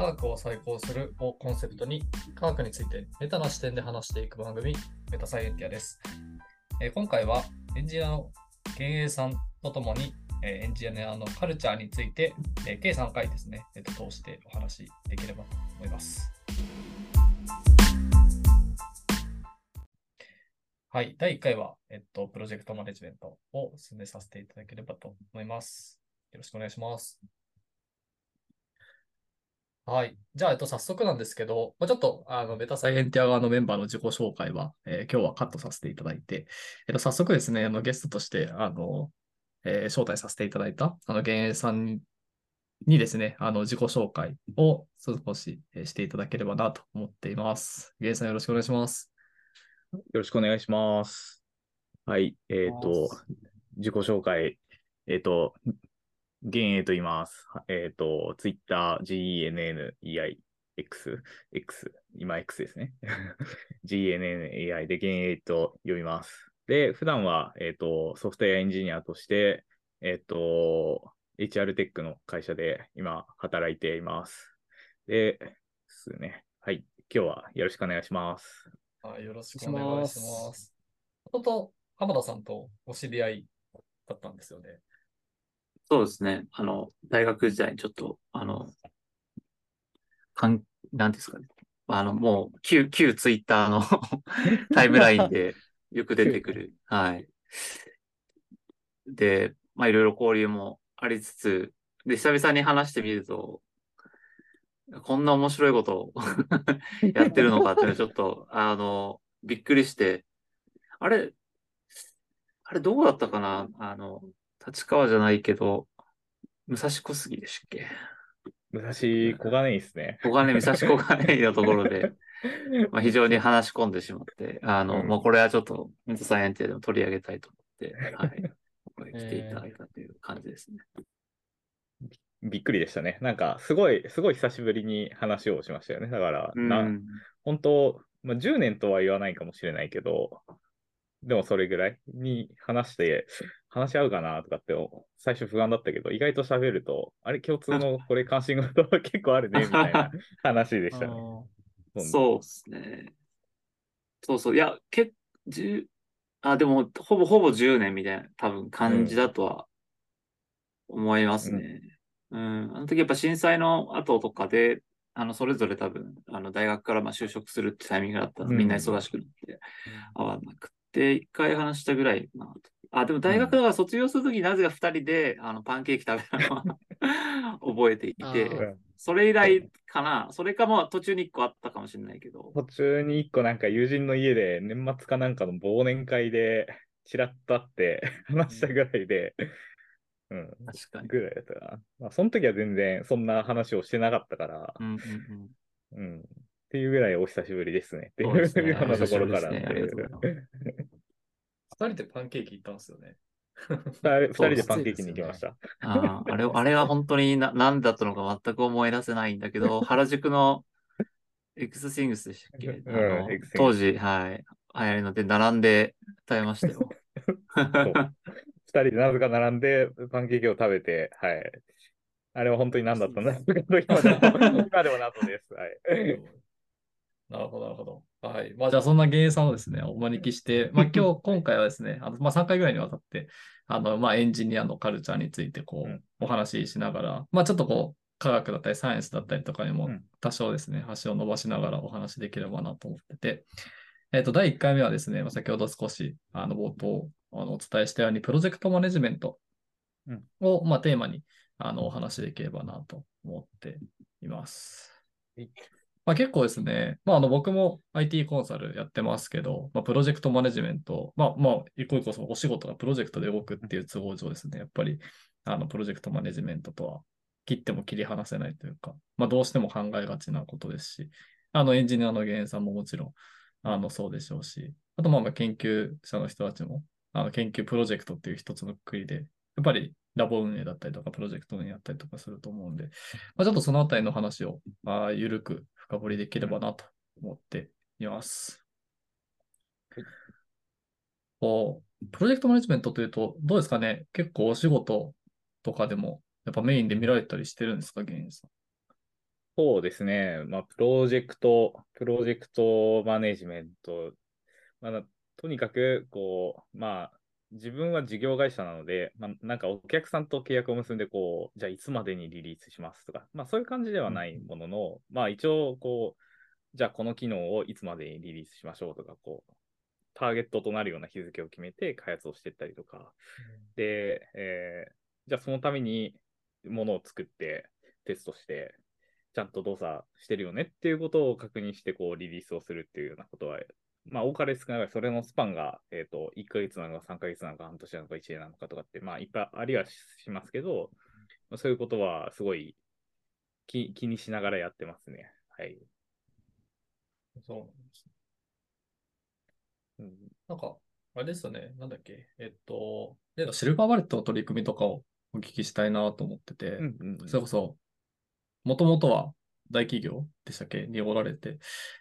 科学を再考するをコンセプトに科学についてメタな視点で話していく番組メタサイエンティアです。えー今回はエンジニアの幻影さんとともに、えーエンジニアのカルチャーについて、えー計3回ですね、えっと通してお話しできればと思います。はい、第1回は、えっと、プロジェクトマネジメントを進めさせていただければと思います。よろしくお願いします。はい。じゃあ、えっと、早速なんですけど、まあ、ちょっと、あの、メタサイエンティア側のメンバーの自己紹介は、えー今日はカットさせていただいて、えっと、早速ですね、あの、ゲストとして、あの、えー招待させていただいた、あの、幻影さんににですね、あの、自己紹介を少しえーしていただければなと思っています。幻影さんよろしくお願いします。よろしくお願いします。はい、えっ、と、自己紹介、えっ、と、幻影と言います。はえっ、と、Twitter、GENNEI、X、X、今 X ですね。GNNAI で幻影と呼びます。で、普段は、えっ、と、ソフトウェアエンジニアとして、えっ、と、HR テックの会社で今働いています。で、ですね。はい。今日はよろしくお願いします。はい、よろしくお願いします。もともと浜田さんとお知り合いだったんですよね。そうですね。あの、大学時代にちょっと、あの、かん、なんですかね。あの、もう、旧、旧ツイッターの タイムラインでよく出てくる。はい。で、まあ、いろいろ交流もありつつ、で、久々に話してみると、こんな面白いことを やってるのかっていうのはちょっと、あの、びっくりして、あれ、あれどこだったかな？あの、立川じゃないけど、武蔵小杉でしたっけ？武蔵小金井ですね。小金井、武蔵小金井のところで、まあ、非常に話し込んでしまって、あの、うんまあ、これはちょっと、ミントサイエンティアでも取り上げたいと思って、はい。ここへ来ていただいたという感じですね。びっくりでしたね。なんか、すごい、すごい久しぶりに話をしましたよね。だから、なうん。本当、まあ、10年とは言わないかもしれないけど、でもそれぐらいに話して、話し合うかなとかって最初不安だったけど、意外と喋ると、あれ、共通のこれ関心事結構あるね、みたいな 話でしたね。うそうですね。そうそう。いや、け十あ、でも、ほぼほぼ10年みたいな、多分感じだとは思いますね。うん。あの時やっぱ震災の後とかで、あの、それぞれ多分、あの、大学からまあ就職するってタイミングだったのみんな忙しくなって、会わなくて、一回話したぐらいかな。あ、でも大学だから卒業するときなぜか二人で、あの、パンケーキ食べたのは 覚えていあて、それ以来かな。それかも途中に一個あったかもしれないけど。途中に一個なんか友人の家で年末かなんかの忘年会でちらっと会って話したぐらいで、うん、確かに。ぐらいだったかな。まあ、その時は全然そんな話をしてなかったから、うんうんうん。うん。っていうぐらいお久しぶりですね。っていそうようなところから二人でパンケーキ行ったんですよね。二人でパンケーキに行きました。あーあれ、あれは本当にな何だったのか全く思い出せないんだけど、原宿のエクスシングスでしたっけ？あのうん当時、はい、流行りので並んで食べましたよ。二人でなぜか並んでパンケーキを食べて、はい。あれは本当に何だったんだろうかと今でも、今でも謎です。はい。なるほど、なるほど。はい。まあ、じゃあ、そんな芸さんをですね、お招きして、まあ、今日、今回はですね、あのまあ、3回ぐらいにわたって、あの、まあ、エンジニアのカルチャーについて、こうお話ししながら、まあ、ちょっとこう、科学だったり、サイエンスだったりとかにもうん、多少ですね、橋を伸ばしながらお話しできればなと思ってて、えっと、第1回目はですね、まあ、先ほど少し、あの、冒頭、あの、お伝えしたように、プロジェクトマネジメントうんを、まあ、テーマに、あの、お話しできればなと思っています。まあ、結構ですね、まあ、あの僕も IT コンサルやってますけど、まあ、プロジェクトマネジメント、まあ、まあ、一個一個そのお仕事がプロジェクトで動くっていう都合上ですね、やっぱり、あの、プロジェクトマネジメントとは切っても切り離せないというか、まあ、どうしても考えがちなことですし、あの、エンジニアの原因さんももちろん、あの、そうでしょうし、あと、まあ、まあ研究者の人たちも、あの、研究プロジェクトっていう一つのくりで、やっぱりラボ運営だったりとか、プロジェクト運営やったりとかすると思うんで、まあ、ちょっとそのあたりの話を、まあ、ゆるく深掘りできればなと思っています。こうプロジェクトマネジメントというと、どうですかね？結構お仕事とかでも、やっぱメインで見られたりしてるんですか、ゲインさん？そうですね。まあ、プロジェクト、プロジェクトマネジメント。まあ、とにかく、こう、まあ、自分は事業会社なので、まあ、なんかお客さんと契約を結んで、こう、じゃあいつまでにリリースしますとか、まあそういう感じではないものの、まあ一応、こう、じゃあこの機能をいつまでにリリースしましょうとか、こう、ターゲットとなるような日付を決めて開発をしていったりとか、うん、で、えー、じゃあそのためにものを作ってテストして、ちゃんと動作してるよねっていうことを確認して、こう、リリースをするっていうようなことは、まあ、多かれ少なかれ、それのスパンが、えっ、ー、と、1ヶ月なのか3ヶ月なのか半年なのか1年なのかとかって、まあ、いっぱいありはしますけど、まあ、そういうことはすごい気気にしながらやってますね。はい。そうなんですね。うん、なんか、あれですよね、なんだっけ、えっと、 Silver Bullet の取り組みとかをお聞きしたいなと思ってて、うんうんうん、それこそ、もともとは大企業でしたっけにおられて、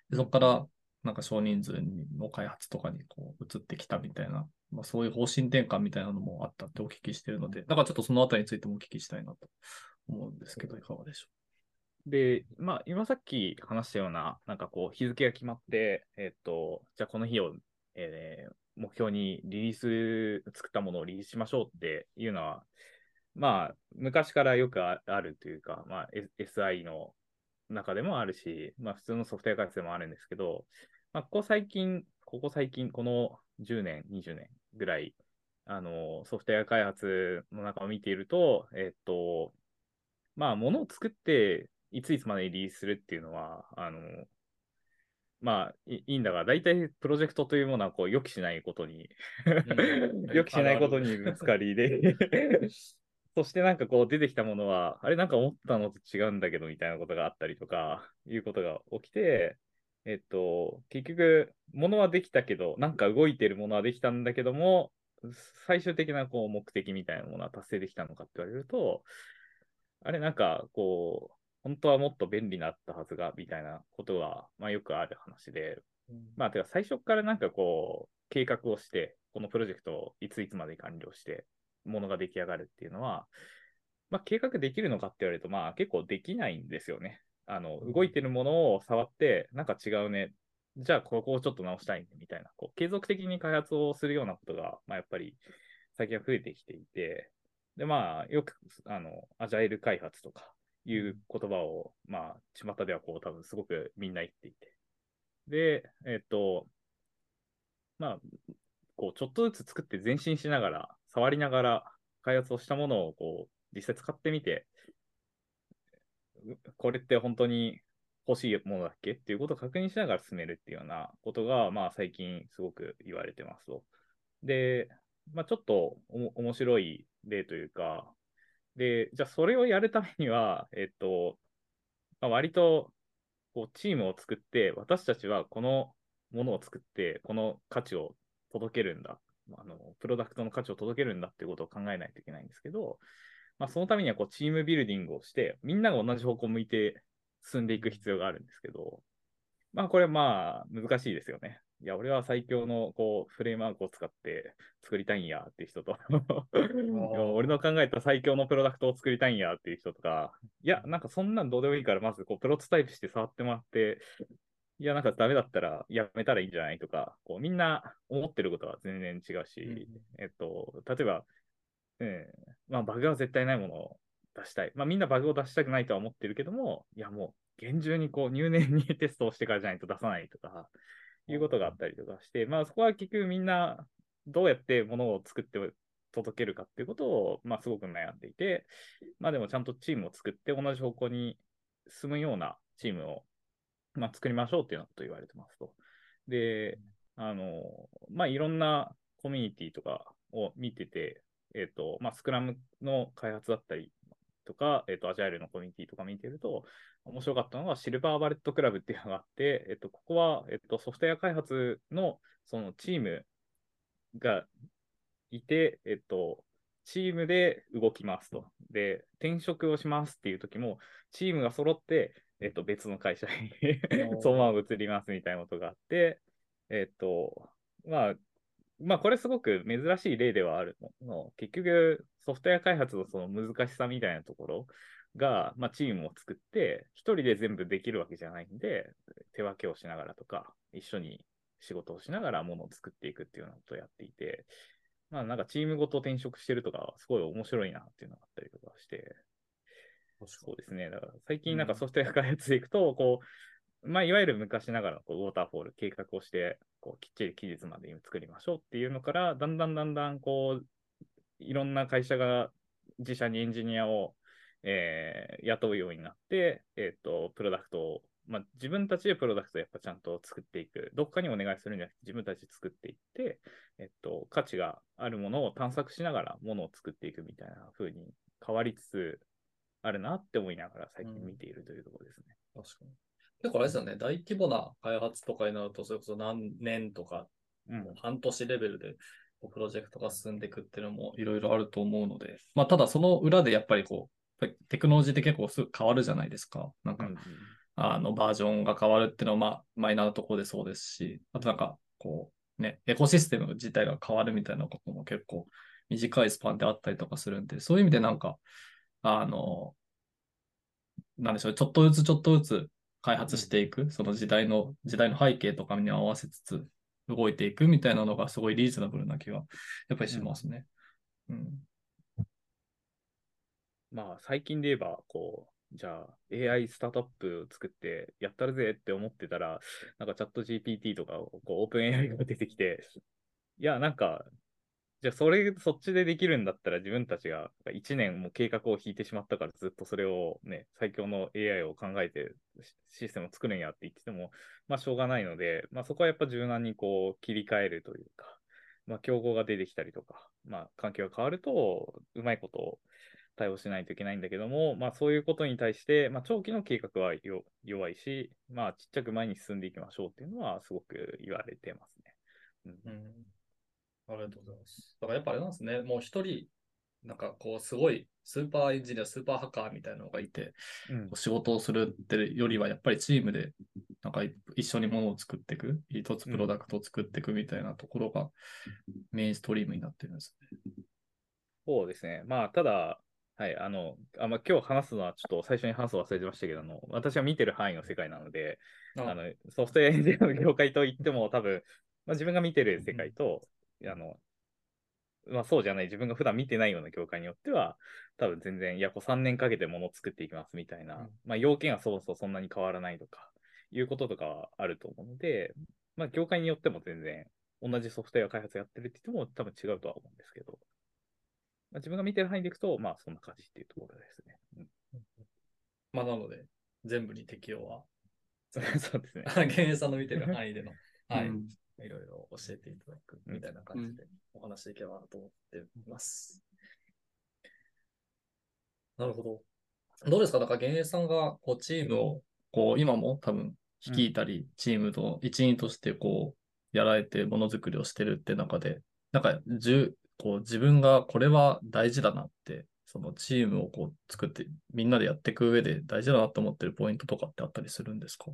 でそこからなんか少人数の開発とかにこう移ってきたみたいな、まあ、そういう方針転換みたいなのもあったってお聞きしているので、だからちょっとそのあたりについてもお聞きしたいなと思うんですけど、いかがでしょう？で、まあ、今さっき話したような、なんかこう、日付が決まって、えっと、じゃあこの日を、えー、目標にリリース、作ったものをリリースしましょうっていうのは、まあ、昔からよくあるというか、まあ、SI の中でもあるし、まあ、普通のソフトウェア開発でもあるんですけど、まあ、ここ最近、ここ最近、この10年、20年ぐらい、あの、ソフトウェア開発の中を見ていると、えっと、まあ、ものを作って、いついつまでにリリースするっていうのは、あの、まあいいんだが、大体プロジェクトというものはこう予期しないことに 予期しないことにぶつかりで そしてなんかこう出てきたものは、あれなんか思ったのと違うんだけどみたいなことがあったりとか、いうことが起きて、えっと、結局、ものはできたけど、なんか動いてるものはできたんだけども、最終的なこう目的みたいなものは達成できたのかって言われると、あれなんかこう、本当はもっと便利になったはずが、みたいなことは、まあよくある話で、うん、まあてか最初からなんかこう、計画をして、このプロジェクトをいついつまで完了して、ものが出来上がるっていうのは、まあ、計画できるのかって言われると、まあ、結構できないんですよね。あの、動いてるものを触って、なんか違うね。じゃあ、ここをちょっと直したいね、みたいな、こう、継続的に開発をするようなことが、まあ、やっぱり、最近は増えてきていて、で、まあ、よく、あの、アジャイル開発とかいう言葉を、まあ、巷ではこう、多分すごくみんな言っていて。で、えっと、まあ、こう、ちょっとずつ作って前進しながら、触りながら開発をしたものをこう実際使ってみて、これって本当に欲しいものだっけ？っていうことを確認しながら進めるっていうようなことが、まあ最近すごく言われてますと。で、まあちょっと面白い例というか、で、じゃあそれをやるためには、えっと、まあ、割とこうチームを作って、私たちはこのものを作って、この価値を届けるんだあのプロダクトの価値を届けるんだっていうことを考えないといけないんですけど、まあ、そのためにはこうチームビルディングをして、みんなが同じ方向を向いて進んでいく必要があるんですけど、まあこれまあ難しいですよね。いや、俺は最強のこうフレームワークを使って作りたいんやっていう人と 俺の考えた最強のプロダクトを作りたいんやっていう人とか、いや、なんかそんなんどうでもいいから、まずこうプロトタイプして触ってもらって、いや、なんかダメだったらやめたらいいんじゃないとか、こうみんな思ってることは全然違うし、うん、えっと、例えば、えー、まあ、バグは絶対ないものを出したい。まあ、みんなバグを出したくないとは思ってるけども、いや、もう、厳重にこう入念に テストをしてからじゃないと出さないとか、いうことがあったりとかして、まあ、そこは結局みんなどうやってものを作って届けるかっていうことを、まあ、すごく悩んでいて、まあ、でもちゃんとチームを作って同じ方向に進むようなチームをまあ、作りましょうっていうようなことを言われてますと。で、あの、まあ、いろんなコミュニティとかを見てて、えっ、ー、と、まあ、スクラムの開発だったりとか、えっ、ー、と、アジャイルのコミュニティとか見てると、面白かったのが Silver Bullet Club っていうのがあって、えっ、ー、と、ここは、えっ、と、ソフトウェア開発のそのチームがいて、えっと、チームで動きますと。で、転職をしますっていう時も、チームが揃って、えっと、別の会社にそのまま移りますみたいなことがあって、えっと、まあ、まあ、これすごく珍しい例ではあるの。結局、ソフトウェア開発のその難しさみたいなところが、まあ、チームを作って、一人で全部できるわけじゃないんで、手分けをしながらとか、一緒に仕事をしながらものを作っていくっていうようなことをやっていて、まあなんかチームごと転職してるとか、すごい面白いなっていうのがあったりとかして、そうですね。だから最近なんかソフトウェア開発でいくと、こう、まあいわゆる昔ながらのこうウォーターフォール計画をして、こうきっちり期日までに作りましょうっていうのから、だんだんだんだんこう、いろんな会社が自社にエンジニアを、えー、雇うようになって、えっ、ー、と、プロダクトをまあ、自分たちでプロダクトをやっぱちゃんと作っていく。どっかにお願いするんじゃなくて自分たちで作っていって、えっと、価値があるものを探索しながらものを作っていくみたいな風に変わりつつあるなって思いながら最近見ているというところですね。うん、確かに。結構あれですよね、大規模な開発とかになると、それこそ何年とか、うん、半年レベルでプロジェクトが進んでいくっていうのもいろいろあると思うので、まあ、ただその裏でやっぱりこう、テクノロジーって結構すぐ変わるじゃないですか。なんか、うんあの、バージョンが変わるっていうのは、まあ、マイナーなところでそうですし、あとなんか、こう、ね、エコシステム自体が変わるみたいなことも結構短いスパンであったりとかするんで、そういう意味でなんか、あの、なんでしょう、ちょっとずつちょっとずつ開発していく、その時代の、時代の背景とかに合わせつつ動いていくみたいなのがすごいリーズナブルな気がやっぱりしますね。うん。うん、まあ、最近で言えば、こう、じゃあ AI スタートアップを作ってやったるぜって思ってたら、なんかチャット GPT とかこうオープン AI が出てきて、いや、なんか、じゃあそれ、そっちでできるんだったら自分たちが1年も計画を引いてしまったからずっとそれをね、最強の AI を考えてシステムを作るんやって言ってても、まあしょうがないので、まあそこはやっぱ柔軟にこう切り替えるというか、まあ競合が出てきたりとか、まあ環境が変わると、うまいことを対応しないといけないんだけども、まあ、そういうことに対して、まあ、長期の計画は弱いし、まあ、ちっちゃく前に進んでいきましょうっていうのはすごく言われてますね。うん、うん、ありがとうございます。だからやっぱあれなんですね、もう一人、なんかこう、すごいスーパーエンジニア、スーパーハッカーみたいなのがいて、うん、仕事をするってよりは、やっぱりチームで、なんか一緒にものを作っていく、一つプロダクトを作っていくみたいなところがメインストリームになってるんですね。そうですね。まあ、ただ、はい、あの、あまあ、今日話すのはちょっと最初に話すの忘れてましたけども、私は見てる範囲の世界なので、あのソフトウェアエンジニアの業界といっても多分、まあ、自分が見てる世界と、うん、あの、まあ、そうじゃない、自分が普段見てないような業界によっては、多分全然、いや、こう3年かけてものを作っていきますみたいな、うん、まあ、要件はそうそうそんなに変わらないとか、いうこととかはあると思うので、まあ、業界によっても全然、同じソフトウェア開発やってるって言っても多分違うとは思うんですけど、まあ、自分が見てる範囲でいくと、まあそんな感じっていうところですね。うん、まあなので、全部に適用は。そうですね。ゲンさんの見てる範囲での、はい、うん、いろいろ教えていただくみたいな感じでお話しいけばなと思っています。なるほど。どうですか？だから、さんがこうチームをこう今も多分率いたり、チームの一員としてこうやられてものづくりをしてるって中で、なんかこう自分がこれは大事だなって、そのチームをこう作ってみんなでやっていく上で大事だなと思ってるポイントとかってあったりするんですか？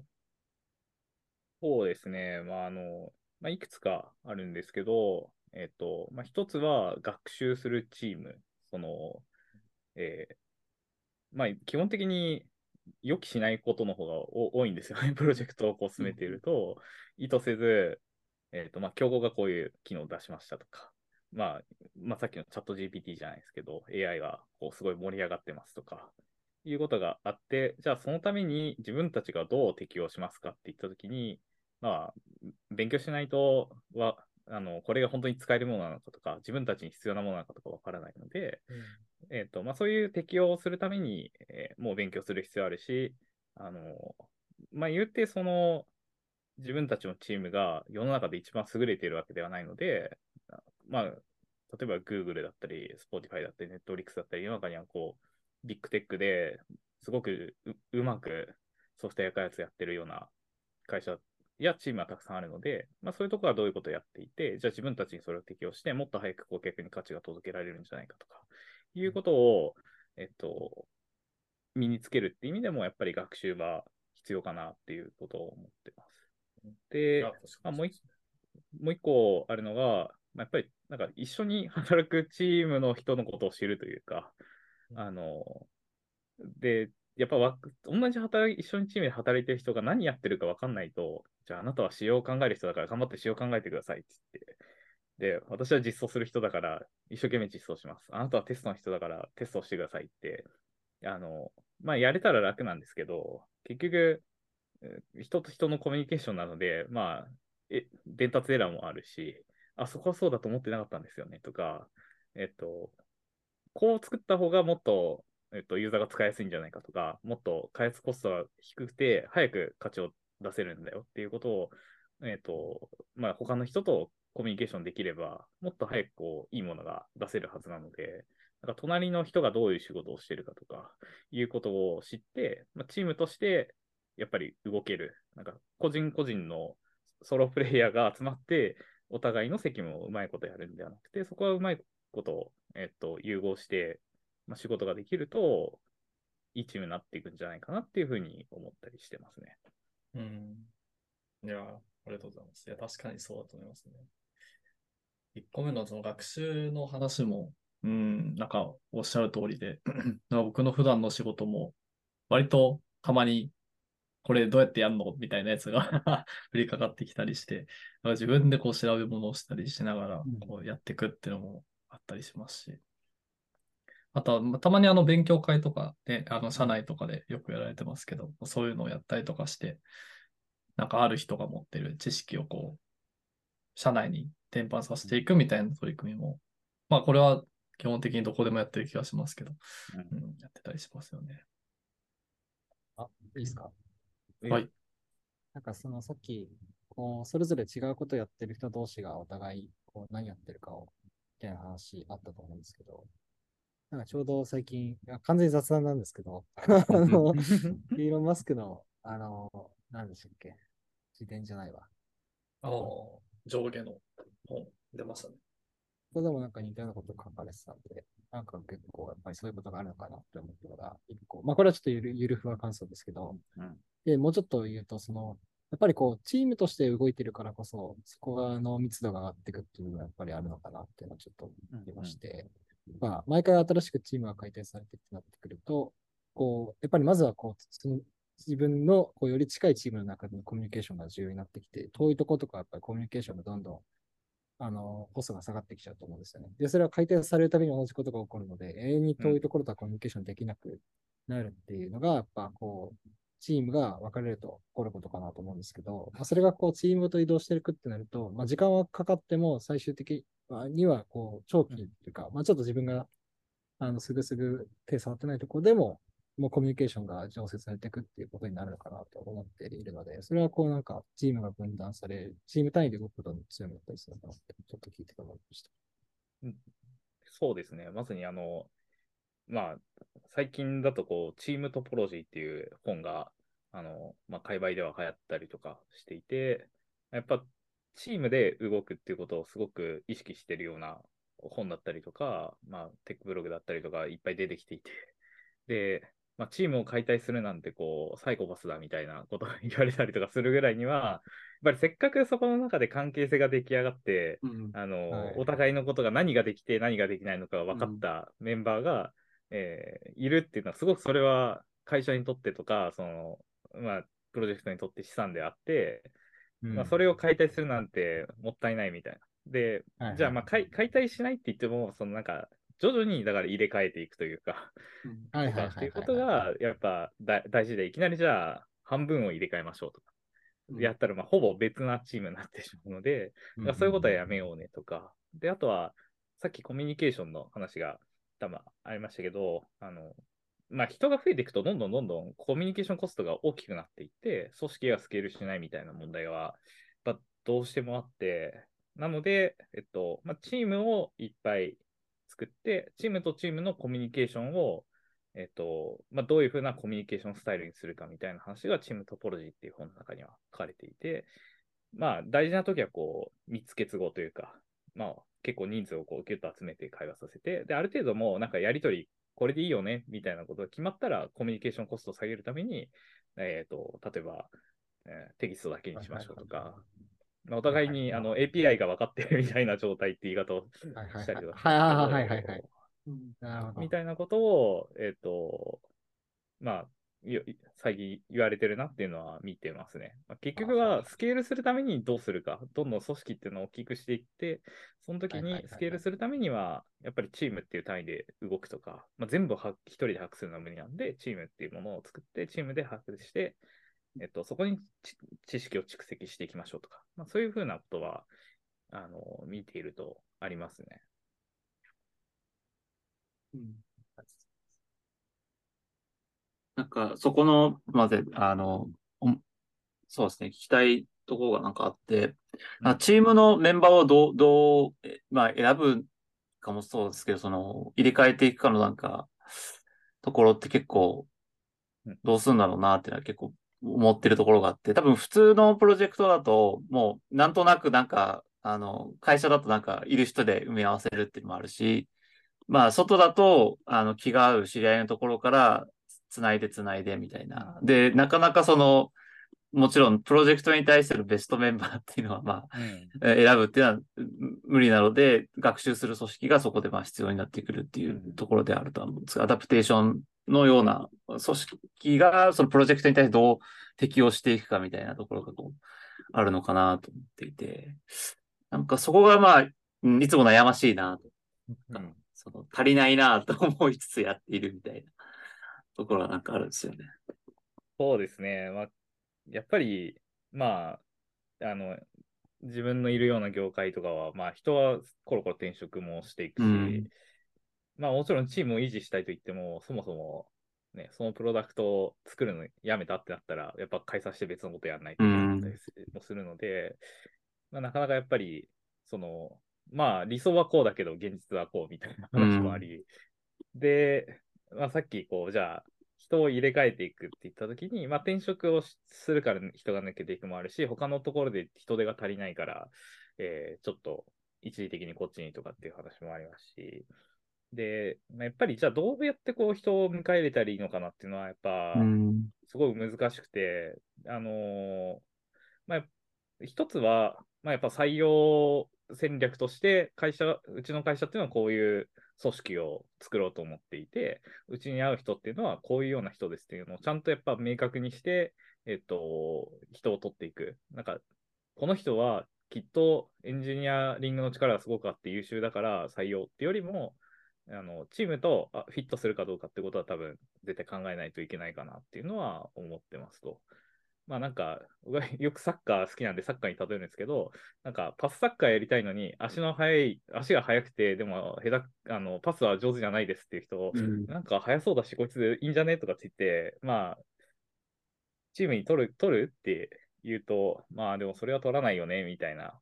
そうですね。まあ、あの、まあ、いくつかあるんですけど、えっ、と、まあ、一つは学習するチーム。その、えー、まあ、基本的に予期しないことの方が多いんですよね。プロジェクトをこう進めていると、意図せず、えっ、と、まあ、競合がこういう機能を出しましたとか、まあ、まあ、さっきのチャット GPT じゃないですけど、AI がこうすごい盛り上がってますとか、いうことがあって、じゃあそのために自分たちがどう適用しますかって言ったときに、まあ、勉強しないとは、あの、これが本当に使えるものなのかとか、自分たちに必要なものなのかとかわからないので、うん、え、ー、と、まあそういう適用をするために、えー、もう勉強する必要あるし、あの、まあ言ってその、自分たちのチームが世の中で一番優れているわけではないので、まあ、例えば Google だったり、Spotify だったり、Netflix だったり、世の中にはこう、ビッグテックですごくうまくソフトウェア開発やってるような会社やチームはたくさんあるので、まあ、そういうところはどういうことをやっていて、じゃあ自分たちにそれを適用して、もっと早く顧客に価値が届けられるんじゃないかとか、いうことを、えっと、身につけるって意味でも、やっぱり学習は必要かなっていうことを思ってます。で、まあ、もう一もう一個あるのが、やっぱりなんか一緒に 働くチームの人のことを知るというか、あの、で、やっぱわ同じ働い、一緒にチームで働いてる人が何やってるか分かんないと、じゃああなたは仕様を考える人だから頑張って仕様を考えてくださいって言って、で、私は実装する人だから一生懸命実装します。あなたはテストの人だからテストをしてくださいって、あの、まあ、やれたら楽なんですけど、結局、人と人のコミュニケーションなので、まあ、え、伝達エラーもあるし、あそこはそうだと思ってなかったんですよねとか、えっと、こう作った方がもっと、えっと、ユーザーが使いやすいんじゃないかとか、もっと開発コストが低くて、早く価値を出せるんだよっていうことを、えっと、まあ、他の人とコミュニケーションできれば、もっと早くこう、いいものが出せるはずなので、なんか隣の人がどういう仕事をしてるかとか、いうことを知って、まあ、チームとして、やっぱり動ける。なんか、個人個人のソロプレイヤーが集まって、お互いの責務をうまいことやるんではなくて、そこはうまいことを、えっと、融合して、まあ、仕事ができると、いいチームになっていくんじゃないかなっていうふうに思ったりしてますね。うん。いや、ありがとうございます。いや、確かにそうだと思いますね。1個目のその学習の話も、うん、なんかおっしゃる通りで、なんか僕の普段の仕事も、割とたまに、これどうやってやるの？みたいなやつが 降りかかってきたりして、自分でこう調べ物をしたりしながらうん、こうやっていくっていうのもあったりしますし、あとは、まあたまにあの勉強会とかで、あの社内とかでよくやられてますけど、そういうのをやったりとかして、なんかある人が持ってる知識をこう、社内に伝播させていくみたいな取り組みも、まあこれは基本的にどこでもやってる気がしますけど、うんうん、やってたりしますよね。あ、いいですか？はい。なんかそのさっき、こう、それぞれ違うことをやってる人同士がお互い、こう、何やってるかを、みたいな話あったと思うんですけど、なんかちょうど最近、完全に雑談なんですけど、あの、イーロン・マスクの、あの、何でしたっけ？自伝じゃないわ。ああ、上下の本出ましたね。それでもなんか似たようなことを書かれてたんで、なんか結構やっぱりそういうことがあるのかなって思ったのが、一個。まあこれはちょっとゆるゆるふわ感想ですけど、うんで、もうちょっと言うと、その、やっぱりこう、チームとして動いてるからこそ、そこが、あの、密度が上がっていくっていうのがやっぱりあるのかなっていうのはちょっと思いまして、まあ、毎回新しくチームが改定されてってなってくると、こう、やっぱりまずはこう、自分のこうより近いチームの中でのコミュニケーションが重要になってきて、遠いところとかやっぱりコミュニケーションがどんどん、あの、コストが下がってきちゃうと思うんですよね。で、それは改定されるたびに同じことが起こるので、永遠に遠いところとはコミュニケーションできなくなるっていうのが、やっぱこう、チームが分かれると起こることかなと思うんですけど、まあ、それがこうチームと移動していくってなると、まあ、時間はかかっても最終的にはこう長期っていうか、まあ、ちょっと自分があのすぐすぐ手触ってないところでも、もうコミュニケーションが常設されていくっていうことになるのかなと思っているので、それはこうなんかチームが分断される、チーム単位で動くことに強めたりするのかなって、ちょっと聞いて思いました。そうですね。まさにあの、まあ、最近だとこう、チームトポロジーっていう本が、あの、まあ、界隈では流行ったりとかしていて、やっぱチームで動くっていうことをすごく意識してるような本だったりとか、まあ、テックブログだったりとかいっぱい出てきていて、で、まあ、チームを解体するなんてこう、サイコパスだみたいなことを言われたりとかするぐらいには、やっぱりせっかくそこの中で関係性が出来上がって、うんあの、はい。お互いのことが何ができて何ができないのかが分かったメンバーが、えーいるっていうのは、すごくそれは会社にとってとか、その、まあ、プロジェクトにとって資産であって、まあ、それを解体するなんてもったいないみたいな。で、はいはいじゃあ、まあ解、解体しないって言っても、そのなんか、徐々にだから入れ替えていくというか、はいはいっていうことが、やっぱだ大事で、いきなりじゃあ、半分を入れ替えましょうとか、やったら、まあ、ほぼ別なチームになってしまうので、だからそういうことはやめようねとか。で、あとは、さっきコミュニケーションの話が多分ありましたけど、あの、まあ、人が増えていくと、どんどんどんどんコミュニケーションコストが大きくなっていって、組織がスケールしないみたいな問題は、やっぱどうしてもあって、なので、えっと、まあ、チームをいっぱい作って、チームとチームのコミュニケーションを、えっと、まあ、どういうふうなコミュニケーションスタイルにするかみたいな話がチームトポロジーっていう本の中には書かれていて、まあ、大事な時はこう、密結合というか、まあ、結構人数をこう、ギュッと集めて会話させて、で、ある程度もうなんかやりとり、これでいいよね、みたいなことが決まったら、コミュニケーションコストを下げるために、えっ、と、例えば、えーテキストだけにしましょうとか、まあお互いにあの API が分かってるみたいな状態って言い方をしたりとかはいはいはいはいはい。みたいなことを、えっ、と、まあ、最近言われてるなっていうのは見てますね。まあ、結局はスケールするためにどうするか、どんどん組織っていうのを大きくしていって、その時にスケールするためには、やっぱりチームっていう単位で動くとか、まあ、全部一人で把握するのは無理なんで、チームっていうものを作って、チームで把握して、えっと、そこに知識を蓄積していきましょうとか、まあ、そういうふうなことは、あの、見ているとありますね。うん、なんか、そこの、まで、あの、そうですね、聞きたいところがなんかあって、うん、チームのメンバーをどう、どう、まあ、選ぶかもそうですけど、その、入れ替えていくかのなんか、ところって結構、どうするんだろうなっていうのは結構思ってるところがあって、多分普通のプロジェクトだと、もうなんとなくなんか、あの、会社だとなんかいる人で埋め合わせるっていうのもあるし、まあ、外だと、あの、気が合う知り合いのところから、つないでつないでみたいな。で、なかなかその、もちろんプロジェクトに対するベストメンバーっていうのは、まあ、うん、選ぶっていうのは無理なので、学習する組織がそこでまあ必要になってくるっていうところであるとは思うんですが、アダプテーションのような組織がそのプロジェクトに対してどう適応していくかみたいなところがこうあるのかなと思っていて、なんかそこがまあ、いつも悩ましいなと。うん、その足りないなと思いつつやっているみたいなところはなんかあるんですよね。そうですね。まあ、やっぱり、まあ、あの、自分のいるような業界とかは、まあ人はコロコロ転職もしていくし、うん、まあもちろんチームを維持したいと言っても、そもそもね、そのプロダクトを作るのやめたってなったら、やっぱ解散して別のことやらないといけなかったりもするので、まあ、なかなかやっぱり、その、まあ理想はこうだけど現実はこうみたいな話もあり、うん、で、まあ、さっきこう、じゃあ人を入れ替えていくって言ったときに、まあ、転職をするから人が抜けていくもあるし、他のところで人手が足りないから、えー、ちょっと一時的にこっちにとかっていう話もありますし、で、まあ、やっぱりじゃあどうやってこう人を迎え入れたらいいのかなっていうのはやっぱすごい難しくて、あのー、まあ、一つは、まあ、やっぱ採用戦略として会社、うちの会社っていうのはこういう組織を作ろうと思っていて、うちに会う人っていうのはこういうような人ですっていうのをちゃんとやっぱ明確にして、えっと、人を取っていく。なんか、この人はきっとエンジニアリングの力がすごくあって優秀だから採用っていうよりも、あのチームとフィットするかどうかってことは多分絶対考えないといけないかなっていうのは思ってますと。まあなんか、よくサッカー好きなんでサッカーに例えるんですけど、なんかパスサッカーやりたいのに足の速い、足が速くて、でも下手、あの、パスは上手じゃないですっていう人、うん、なんか速そうだし、こいついいんじゃねとかって言って、まあ、チームに取る、取るって言うと、まあでもそれは取らないよね、みたいな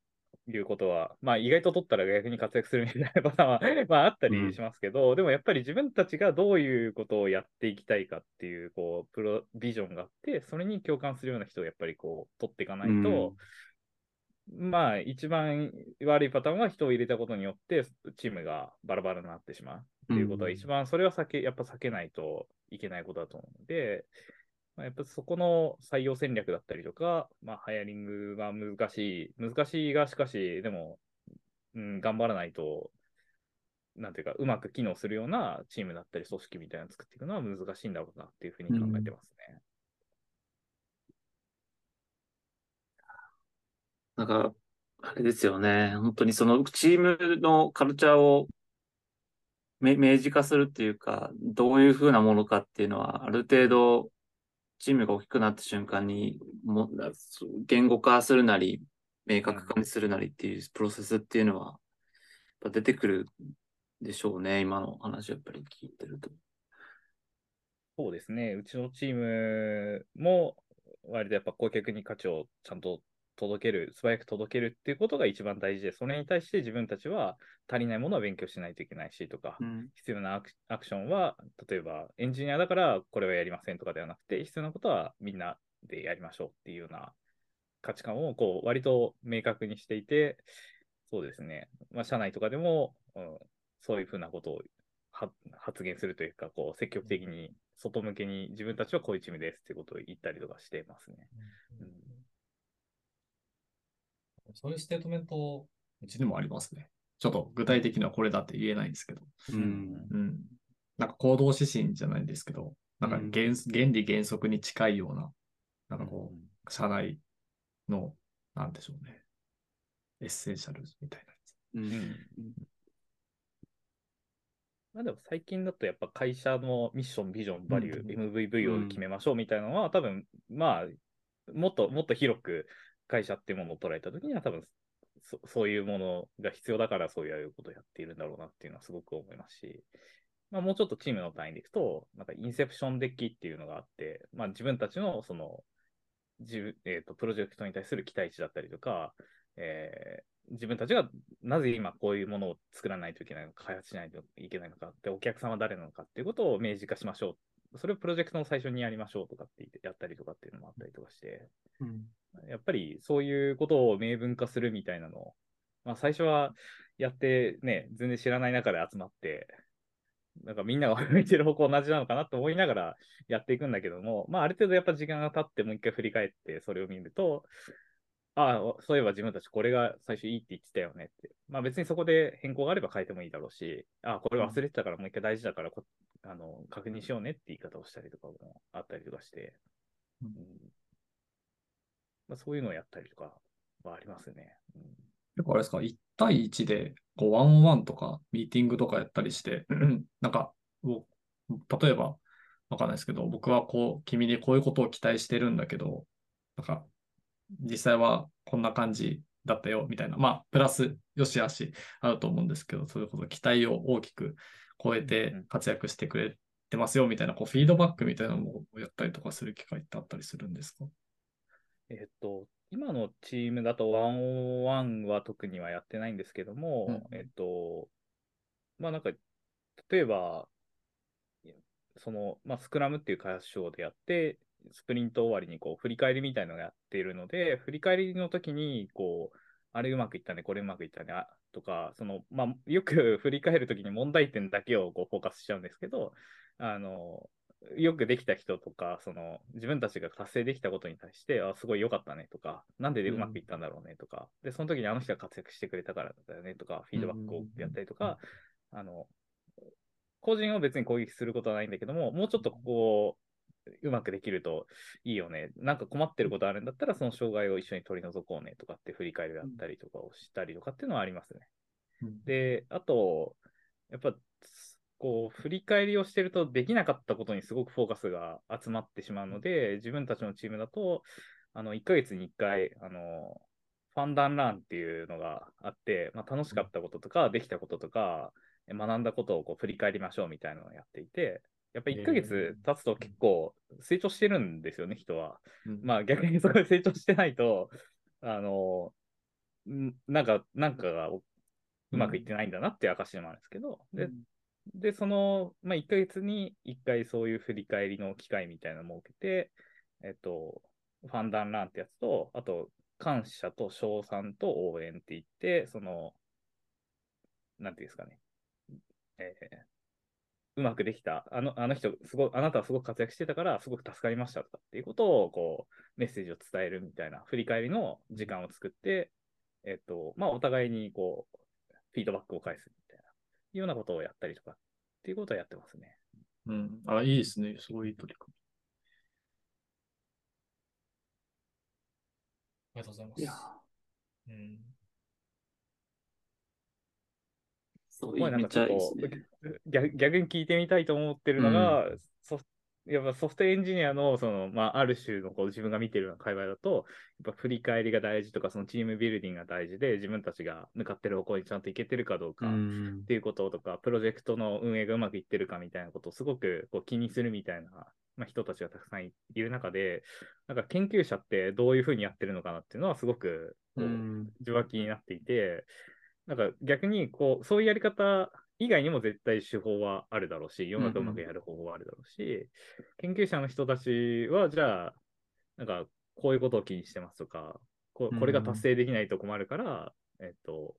いうことは、まあ意外と取ったら逆に活躍するみたいなパターンは まああったりしますけど、うん、でもやっぱり自分たちがどういうことをやっていきたいかっていう、こう、プロビジョンがあって、それに共感するような人をやっぱりこう、取っていかないと、うん、まあ一番悪いパターンは人を入れたことによって、チームがバラバラになってしまうっていうことは一番、それは避け、やっぱ避けないといけないことだと思うので、まあ、やっぱそこの採用戦略だったりとか、まあ、ハイアリングが難しい。難しいが、しかし、でも、うん、頑張らないと、なんていうか、うまく機能するようなチームだったり、組織みたいなのを作っていくのは難しいんだろうなっていうふうに考えてますね。うん、なんか、あれですよね。本当にそのチームのカルチャーを明示化するっていうか、どういうふうなものかっていうのは、ある程度チームが大きくなった瞬間にも言語化するなり、明確化にするなりっていうプロセスっていうのは、出てくるでしょうね、今の話やっぱり聞いてると。そうですね、うちのチームも割とやっぱ顧客に価値をちゃんと届ける、素早く届けるっていうことが一番大事で、それに対して自分たちは足りないものは勉強しないといけないしとか、うん、必要なアクションは、例えばエンジニアだからこれはやりませんとかではなくて、必要なことはみんなでやりましょうっていうような価値観をこう割と明確にしていて、そうですね、まあ、社内とかでも、うん、そういうふうなことを発言するというか、こう積極的に外向けに自分たちはこういうチームですってことを言ったりとかしてますね。うんそういうステートメント、うちでもありますね。ちょっと具体的にはこれだって言えないんですけど。うん。うん。なんか行動指針じゃないんですけど、なんか原,、原理原則に近いような、なんかこう、社内の、なんでしょうね、エッセンシャルみたいなやつ。うんまあでも最近だとやっぱ会社のミッション、ビジョン、バリュー、うん MVV を決めましょうみたいなのは、多分まあ、もっともっと広く会社っていうものを捉えたときには、多分そそういうものが必要だからそういうことをやっているんだろうなっていうのはすごく思いますし、まあ、もうちょっとチームの単位でいくと、なんかインセプションデッキっていうのがあって、まあ、自分たちのその自、えーと、プロジェクトに対する期待値だったりとか、えー自分たちがなぜ今こういうものを作らないといけないのか、開発しないといけないのかで、お客さんは誰なのかっていうことを明示化しましょう。それをプロジェクトの最初にやりましょうとかってやったりとかっていうのもあったりとかして、やっぱりそういうことを明文化するみたいなのを、まあ、最初はやってね、全然知らない中で集まって、なんかみんなが向いてる方向同じなのかなと思いながらやっていくんだけども、まあある程度やっぱ時間が経ってもう一回振り返ってそれを見ると、ああ、そういえば自分たちこれが最初いいって言ってたよねって。まあ別にそこで変更があれば変えてもいいだろうし、ああ、これ忘れてたからもう一回大事だからこあの確認しようねって言い方をしたりとかもあったりとかして、うん。うんまあ、そういうのをやったりとかはありますね。うん結構あれですか、1対1で、こう、ワンオンワンとか、ミーティングとかやったりして、なんか、例えば、わかんないですけど、僕はこう、君にこういうことを期待してるんだけど、なんか、実際はこんな感じだったよ、みたいな。まあ、プラス、よしあし、あると思うんですけど、そういうこと、期待を大きく超えて活躍してくれてますよ、みたいな、こう、フィードバックみたいなのをやったりとかする機会ってあったりするんですか？えっと、今のチームだとワンオンワンは特にはやってないんですけども、うん。えっと、まあなんか、例えば、その、まあ、スクラムっていう開発手法でやって、スプリント終わりにこう振り返りみたいなのをやっているので、振り返りの時に、こう、あれうまくいったね、これうまくいったね、あとか、その、まあ、よく 振り返る時に問題点だけをこうフォーカスしちゃうんですけど、あの、よくできた人とか、その自分たちが達成できたことに対して、あ、すごい良かったねとか、なんでうまくいったんだろうねとか、で、その時にあの人が活躍してくれたからだよねとか、フィードバックをやったりとか、あの、個人を別に攻撃することはないんだけども、もうちょっとここをうまくできるといいよね。なんか困ってることあるんだったら、その障害を一緒に取り除こうねとかって振り返りをやったりとかをしたりとかっていうのはありますね。で、あと、やっぱ、こう、振り返りをしてると、できなかったことにすごくフォーカスが集まってしまうので、自分たちのチームだと、あの、1ヶ月に1回、あの、ファンダンランっていうのがあって、まあ、楽しかったこととか、できたこととか、学んだことをこう振り返りましょうみたいなのをやっていて、やっぱ1ヶ月経つと結構成長してるんですよね、人は。まあ逆にそこで成長してないと、あの、んなんか、なんかがうまくいってないんだなっていう証でもあるんですけど、で、で、その、まあ、1ヶ月に1回そういう振り返りの機会みたいなのを設けて、えっと、ファンダンランってやつと、あと、感謝と称賛と応援って言って、その、なんていうんですかね、えーうまくできた、あのあの人すご、あなたはすごく活躍してたから、すごく助かりましたとかっていうことを、こう、メッセージを伝えるみたいな、振り返りの時間を作って、えっと、まあ、お互いに、こう、フィードバックを返すみいうようなことをやったりとかっていうことをやってますね。うん。あ、いいですね。すごい取り組み。ありがとうございます。いや、うん。そうこれなんかちょっといいですね。逆逆に聞いてみたいと思ってるのが、ソフやっぱソフトエンジニアのその、まあ、ある種のこう自分が見てるような界隈だと、やっぱ振り返りが大事とか、そのチームビルディングが大事で、自分たちが向かってる方向にちゃんといけてるかどうかうん。っていうこととか、プロジェクトの運営がうまくいってるかみたいなことをすごくこう気にするみたいな、まあ、人たちがたくさんいいる中で、なんか研究者ってどういうふうにやってるのかなっていうのはすごくこううん。受話器になっていて、なんか逆にこう、そういうやり方以外にも絶対手法はあるだろうし、世の中うまくやる方法はあるだろうし、研究者の人たちは、じゃあ、なんかこういうことを気にしてますとか、ここれが達成できないと困るから、えっと、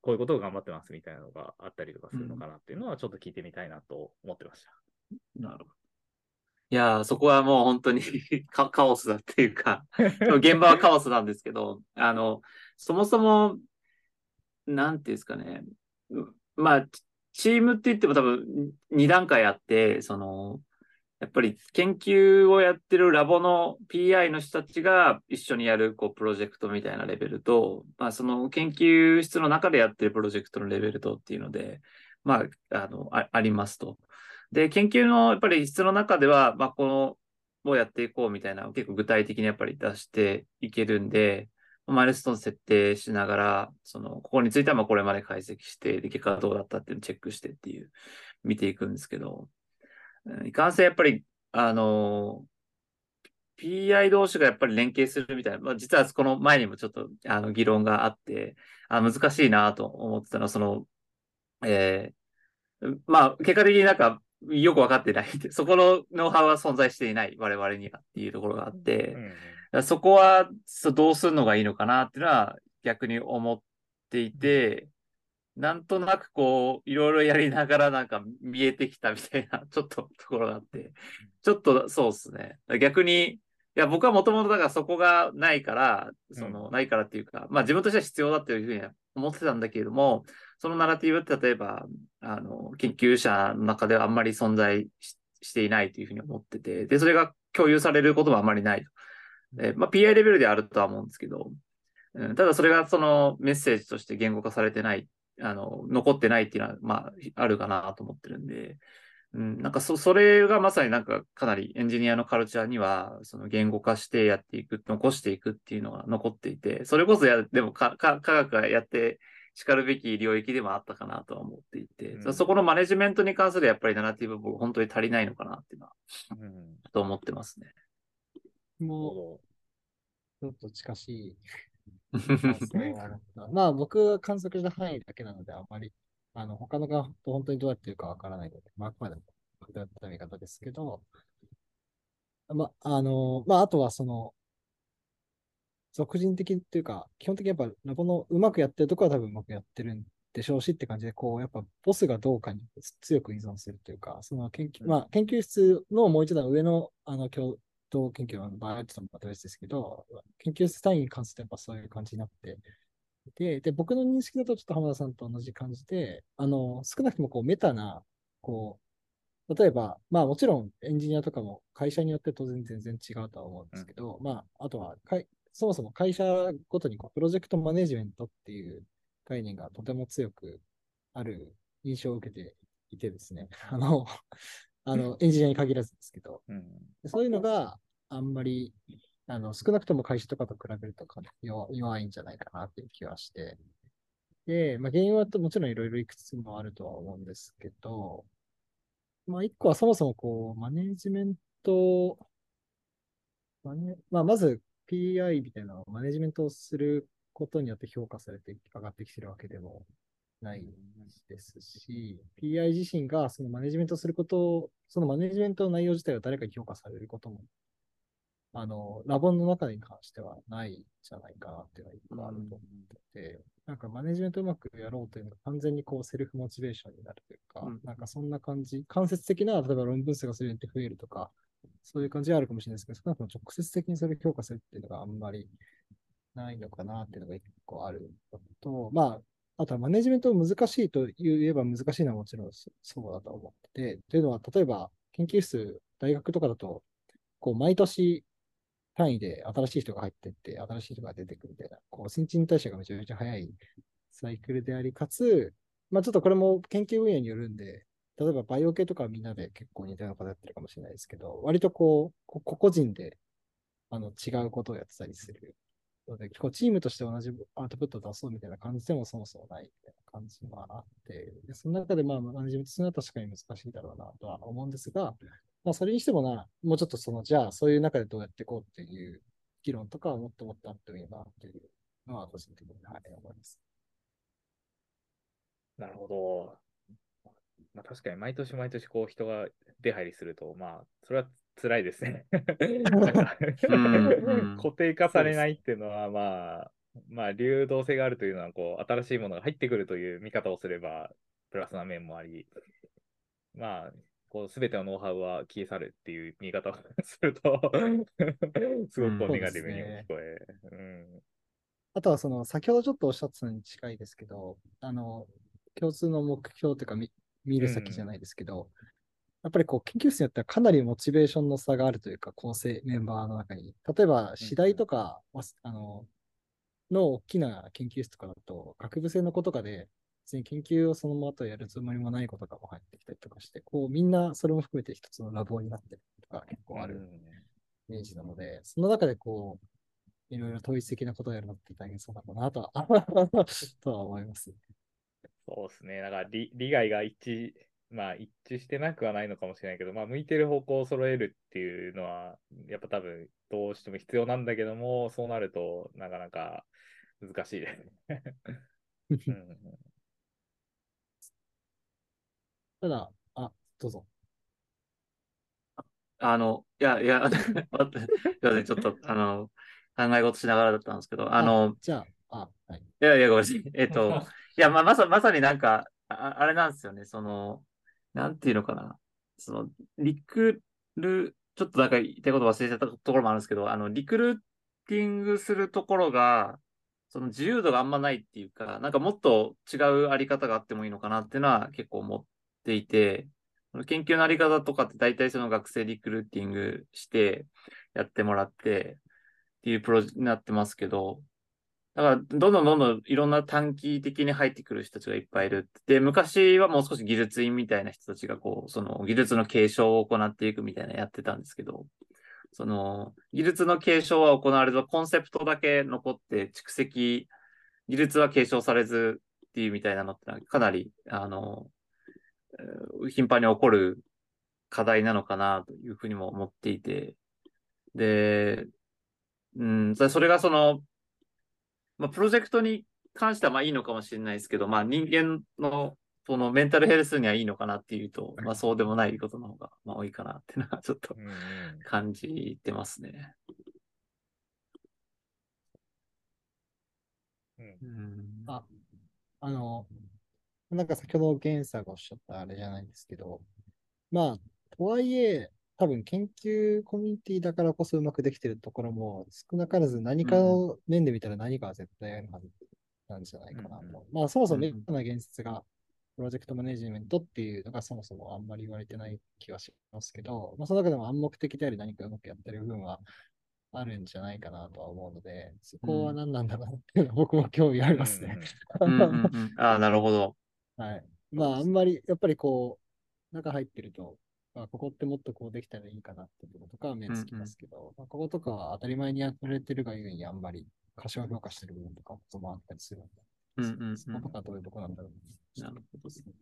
こういうことを頑張ってますみたいなのがあったりとかするのかなっていうのは、ちょっと聞いてみたいなと思ってました。なるほいやー、そこはもう本当に カカオスだっていうか、現場はカオスなんですけど、あの、そもそも、なんていうんですかね、うまあ、チームって言っても多分2段階あって、その、やっぱり研究をやってるラボの PI の人たちが一緒にやるこうプロジェクトみたいなレベルと、まあ、その研究室の中でやってるプロジェクトのレベルとっていうので、まあ、あのあありますと。で、研究のやっぱり質の中では、まあ、このをやっていこうみたいな、結構具体的にやっぱり出していけるんで、マイルストーン設定しながら、その、ここについてはまあこれまで解析して、で、結果はどうだったっていうのをチェックしてっていう、見ていくんですけど、いかんせんやっぱり、あの、PI 同士がやっぱり連携するみたいな、まあ、実はこの前にもちょっとあの議論があって、あ難しいなと思ってたのは、その、えー、まあ、結果的になんかよくわかってない。そこのノウハウは存在していない、我々にはっていうところがあって、うん、そこはどうするのがいいのかなっていうのは逆に思っていて、なんとなくこう、いろいろやりながらなんか見えてきたみたいな、ちょっとところがあって、ちょっとそうっすね。逆に、いや、僕はもともとだからそこがないから、その、うん、ないからっていうか、まあ自分としては必要だっていうふうに思ってたんだけれども、そのナラティブって例えば、あの、研究者の中ではあんまり存在していないというふうに思ってて、で、それが共有されることもあんまりないと。で、まあ PI レベルであるとは思うんですけど、うん、ただそれがそのメッセージとして言語化されてないあの、残ってないっていうのは、まあ、あるかなと思ってるんで、うん、なんかそ、それがまさになんかかなりエンジニアのカルチャーには、その言語化してやっていく、残していくっていうのが残っていて、それこそや、でもか、か、科学がやって叱るべき領域でもあったかなとは思っていて、うん、そこのマネジメントに関するやっぱりナラティブ僕本当に足りないのかなっていうのは、うん、と思ってますね。もう、ちょっと近しい。まあ僕が観測した範囲だけなので、あまり、あの、他のが本当にどうやってるかわからないので、まあ、あくまでも僕だった見方ですけど、まあ、あの、まあ、あとはその、俗人的っていうか、基本的にやっぱラボのうまくやってるところは多分うまくやってるんでしょうしって感じで、こう、やっぱボスがどうかに強く依存するというか、その研究、まあ、研究室のもう一段上の、あの、統研究の場合はちょっとまた別ですけど、研究室単位に関してやっぱそういう感じになってで、で、僕の認識だとちょっと浜田さんと同じ感じで、あの、少なくともこうメタな、こう、例えば、まあもちろんエンジニアとかも会社によって当然全然違うとは思うんですけど、うん、まあ、あとはかい、そもそも会社ごとにこうプロジェクトマネジメントっていう概念がとても強くある印象を受けていてですね、あの、あの、エンジニアに限らずですけど、うん、そういうのがあんまり、あの、少なくとも会社とかと比べるとか弱弱いんじゃないかなっていう気はして、で、まあ、原因はもちろんいろいろいくつもあるとは思うんですけど、まあ、一個はそもそもこう、マネジメント、マネまあ、まず PI みたいなマネジメントをすることによって評価されて上がってきてるわけでもないですし、PI 自身がそのマネジメントすることを、そのマネジメントの内容自体を誰かに評価されることも、あの、ラボの中に関してはないんじゃないかなっていうのが一個あると思ってて、なんかマネジメントうまくやろうというのが完全にこうセルフモチベーションになるというか、うん、なんかそんな感じ、間接的な、例えば論文数がそれによって増えるとか、そういう感じはあるかもしれないですけど、少なくとも直接的にそれを評価するっていうのがあんまりないのかなっていうのが一個あると、まあ、あとはマネジメント難しいと言えば難しいのはもちろんそうだと思ってて、というのは、例えば研究室、大学とかだと、こう、毎年単位で新しい人が入っていって、新しい人が出てくるみたいな、こう、新陳代謝がめちゃめちゃ早いサイクルであり、かつ、まあちょっとこれも研究分野によるんで、例えばバイオ系とかみんなで結構似たようなことやってるかもしれないですけど、割とこう、個々人であの違うことをやってたりするので、結構チームとして同じアウトプットを出そうみたいな感じでもそもそもないみたいな感じはあって、でその中でまあマネジメントするのは確かに難しいだろうなとは思うんですが、まあそれにしてもな、もうちょっとその、じゃあそういう中でどうやっていこうっていう議論とかはもっともっとあってもいいなっていうのは個人的に、はい、思います。なるほど。まあ、確かに毎年毎年こう人が出入りすると、まあ、それは辛いですね。固定化されないっていうのは、まあ、まあ、流動性があるというのは、こう、新しいものが入ってくるという見方をすれば、プラスな面もあり、まあ、こう、すべてのノウハウは消え去るっていう見方を するとすごくネガティブにも聞こえ。うん、あとは、その、先ほどちょっとおっしゃってたのに近いですけど、あの、共通の目標というか見、見る先じゃないですけど、やっぱりこう研究室によってはかなりモチベーションの差があるというか、構成メンバーの中に。例えば、次第とか、あの、の大きな研究室とかだと、学部生の子とかで、別に研究をそのままやるつもりもない子とかも入ってきたりとかして、こうみんなそれも含めて一つのラボになってるとか結構あるイメージなので、その中でこう、いろいろ統一的なことをやるのって大変そうだなとは とは思います。そうですね。だから利、利害が一致、まあ一致してなくはないのかもしれないけど、まあ向いてる方向を揃えるっていうのは、やっぱ多分どうしても必要なんだけども、そうなるとなかなか難しいですね。うんただ、あ、どうぞ。あの、いや、いや、待って、すいません、ちょっと、あの、考え事しながらだったんですけど、あの、じゃあ、あ、はい。いやいや、ごめんなさい。えっと、いや、まあ、まさ、まさになんか、ああれなんですよね、その、なんていうのかな。その、リクル、ちょっとなんか言いたいこと忘れちゃったところもあるんですけど、あの、リクルーティングするところが、その自由度があんまないっていうか、なんかもっと違うあり方があってもいいのかなっていうのは結構思っていて、研究のあり方とかって大体その学生リクルーティングしてやってもらってっていうプロジェクトになってますけど、だから、どんどんどんどんいろんな短期的に入ってくる人たちがいっぱいいる。で、昔はもう少し技術員みたいな人たちがこう、その技術の継承を行っていくみたいなやってたんですけど、その技術の継承は行われず、コンセプトだけ残って蓄積、技術は継承されずっていうみたいなのってのはかなり、あの、頻繁に起こる課題なのかなというふうにも思っていて、で、うん、それがその、まあ、プロジェクトに関してはまあいいのかもしれないですけど、まあ人間のそのメンタルヘルスにはいいのかなっていうと、まあそうでもないことの方がまあ多いかなっていうのは ちょっと感じてますね。うん、あ、あの、なんか先ほどゲンさんがおっしゃったあれじゃないですけど、まあ、とはいえ、多分研究コミュニティだからこそうまくできてるところも少なからず何かの面で見たら何かは絶対あるはずなんじゃないかなと。うん、まあそもそもメッ現実がプロジェクトマネジメントっていうのがそもそもあんまり言われてない気はしますけど、まあその中でも暗黙的であり何かうまくやってる部分はあるんじゃないかなとは思うので、そこは何なんだろうっていうのは僕も興味ありますね。ああ、なるほど。はい。まあ、あんまり、やっぱりこう、中入ってると、まあ、ここってもっとこうできたらいいかなっていうこととかは目つきますけど、うんうん、まあ、こことかは当たり前にやられてるがゆえにあんまり過小評価してる部分とかもあったりするので、うんうんうん、そことかどういうとこなんだろうなるほど。ですね。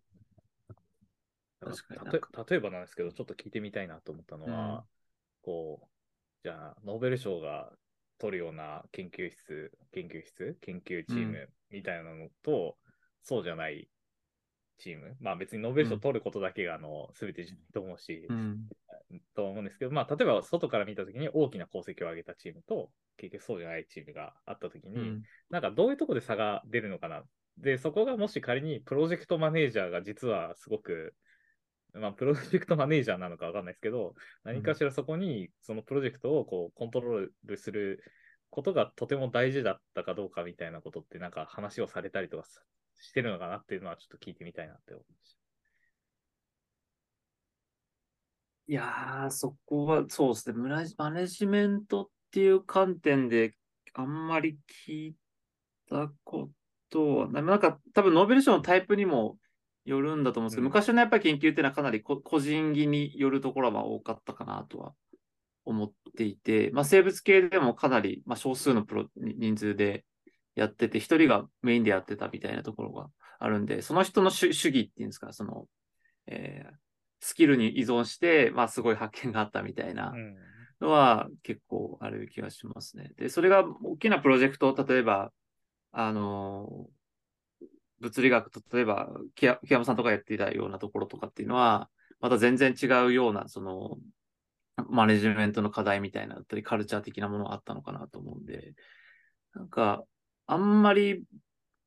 確かに例えばなんですけど、ちょっと聞いてみたいなと思ったのは、うん、こう、じゃあ、ノーベル賞が取るような研究室、研究室、研究チームみたいなのと、うん、そうじゃないチーム、まあ別にノーベル賞取ることだけが、あの、すべてじゃないと思うし、うん、と思うんですけど、まあ例えば外から見たときに大きな功績を上げたチームと、結局そうじゃないチームがあったときに、うん、なんかどういうところで差が出るのかな。で、そこがもし仮にプロジェクトマネージャーが実はすごく、まあ、プロジェクトマネージャーなのかわかんないですけど、何かしらそこにそのプロジェクトをこうコントロールすることがとても大事だったかどうかみたいなことってなんか話をされたりとかしてるのかなっていうのはちょっと聞いてみたいなって思いました。いやー、そこはそうですね、マネジメントっていう観点であんまり聞いたことは、なんか多分ノーベル賞のタイプにもよるんだと思うんですけど、うん、昔のやっぱり研究っていうのはかなり個人技によるところは多かったかなとは思っていて、まあ、生物系でもかなり、まあ、少数のプロ人数でやってて、一人がメインでやってたみたいなところがあるんで、その人の主義っていうんですか、その、えー、スキルに依存して、まあ、すごい発見があったみたいなのは結構ある気がしますね。で、それが大きなプロジェクト、例えば、あの物理学と、例えば、木山さんとかやっていたようなところとかっていうのは、また全然違うような、その、マネジメントの課題みたいなだったり、カルチャー的なものがあったのかなと思うんで、なんか、あんまり、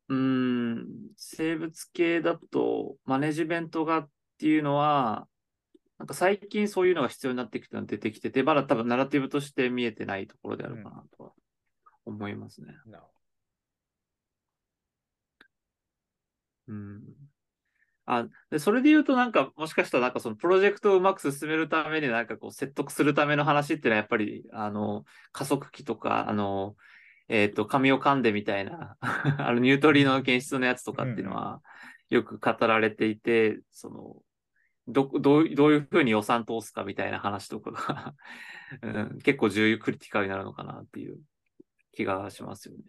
うん、生物系だと、マネジメントがっていうのは、なんか最近そういうのが必要になってきて出てきてて、まだ多分ナラティブとして見えてないところであるかなとは思いますね。うん、うん。あ、で、それで言うとなんか、もしかしたらなんかそのプロジェクトをうまく進めるためになんかこう説得するための話っていうのはやっぱり、あの、加速器とか、あの、えっ、と、紙を噛んでみたいな、あの、ニュートリノの検出のやつとかっていうのは、よく語られていて、その、ど、どうどういうふうに予算通すかみたいな話とかが うん、結構重要クリティカルになるのかなっていう気がしますよね。